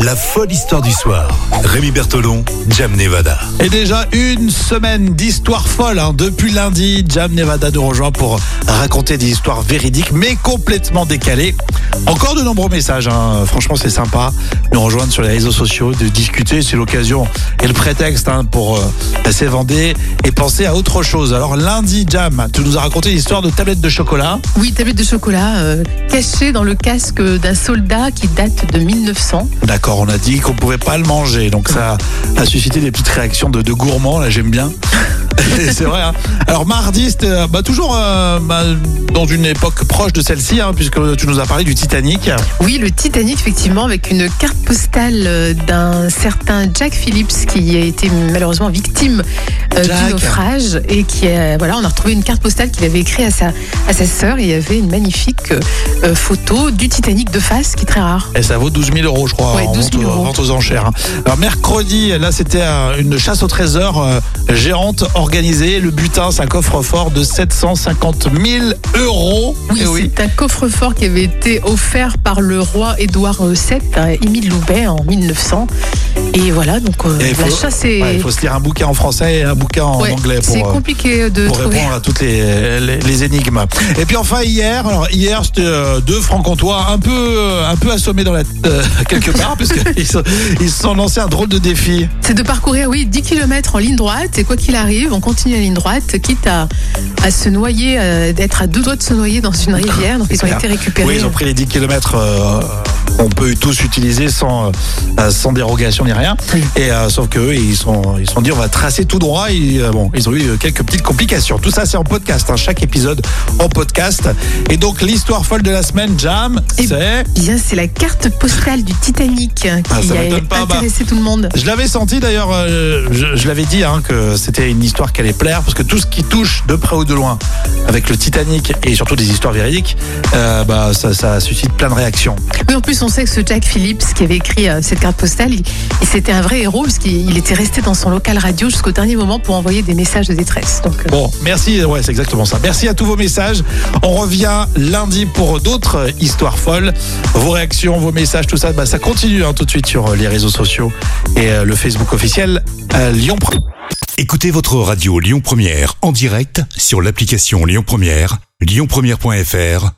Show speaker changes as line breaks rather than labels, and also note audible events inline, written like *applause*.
La folle histoire du soir. Rémi Bertolon, Jam Nevada.
Et déjà une semaine d'histoires folles. hein. Depuis lundi, Jam Nevada nous rejoint pour raconter des histoires véridiques mais complètement décalées. Encore de nombreux messages, hein. franchement c'est sympa. Nous rejoindre sur les réseaux sociaux, de discuter, c'est l'occasion et le prétexte hein, pour euh, s'évander et penser à autre chose. Alors lundi, Jam, tu nous as raconté l'histoire de tablettes de chocolat.
Oui, tablette de chocolat euh, cachée dans le casque d'un soldat qui date de 1900.
D'accord, on a dit qu'on pouvait pas le manger, donc ça a suscité des petites réactions de, de gourmands, là j'aime bien. *laughs* c'est vrai. hein. Alors mardi, c'était euh, bah, toujours euh, bah, dans une époque proche de celle-ci, hein, puisque tu nous as parlé du Titanic.
Oui, le Titanic, effectivement, avec une carte postale euh, d'un certain Jack Phillips qui a été malheureusement victime euh, du naufrage et qui a, voilà, on a retrouvé une carte postale qu'il avait écrite à sa, à sa sœur et il y avait une magnifique euh, photo du Titanic de face qui est très rare.
Et ça vaut 12 000 euros, je crois,
Ouais,
en
12
vente,
000 euros.
vente aux enchères. hein. Alors mercredi, là, c'était une chasse au trésor géante organisée. Le butin, c'est un coffre-fort de 750 000 euros.
Oui,
Eh oui.
c'est un coffre-fort qui avait été offert par le roi Édouard VII à Émile Loubet en 1900. Et voilà, donc euh,
Et il
la
faut-
chasse est...
ouais, il faut se lire un bouquin en français et un bouquin en
Ouais,
anglais pour, euh,
compliqué de
pour répondre à toutes les, les, les énigmes. Et puis enfin hier, alors hier c'était euh, deux francs-comtois un peu un peu assommés dans la euh, *laughs* quelque part parce qu'ils se- ils sont lancés un drôle de défi.
C'est de parcourir, oui, 10 km en ligne droite. Et quoi qu'il arrive, on continue la ligne droite, quitte à, à se noyer, d'être à deux doigts de se noyer dans une rivière. Donc ils ont été récupérés.
Oui, ils ont pris les 10 km on peut tous utiliser sans euh, sans dérogation ni rien.
Oui.
Et euh, sauf que eux, ils sont ils se sont dit on va tracer tout droit. Et, euh, bon, ils ont eu quelques petites complications. Tout ça c'est en podcast. hein, chaque épisode en podcast. Et donc l'histoire folle de la semaine, Jam,
Et-
c'est
Bien, c'est la carte postale du Titanic hein,
Ah,
qui a
pas, bah.
intéressé tout le monde.
Je l'avais senti d'ailleurs, euh, je, je l'avais dit hein, que c'était une histoire qui allait plaire parce que tout ce qui touche de près ou de loin avec le Titanic et surtout des histoires véridiques, bah, ça, ça suscite plein de réactions.
Oui, en plus, on sait que ce Jack Phillips qui avait écrit euh, cette carte postale, il, il- c'était un vrai héros parce qu'il il était resté dans son local radio jusqu'au dernier moment pour envoyer des messages de détresse. Donc, euh,
Bon, merci, ouais, c'est exactement ça. Merci à tous vos messages. On revient lundi pour d'autres histoires folles. Vos réactions, vos messages, tout ça, bah, ça continue hein, tout de suite sur euh, les réseaux sociaux et euh, le Facebook officiel euh, Lyon Pro.
Écoutez votre radio Lyon Première en direct sur l'application Lyon Première, lyonpremière.fr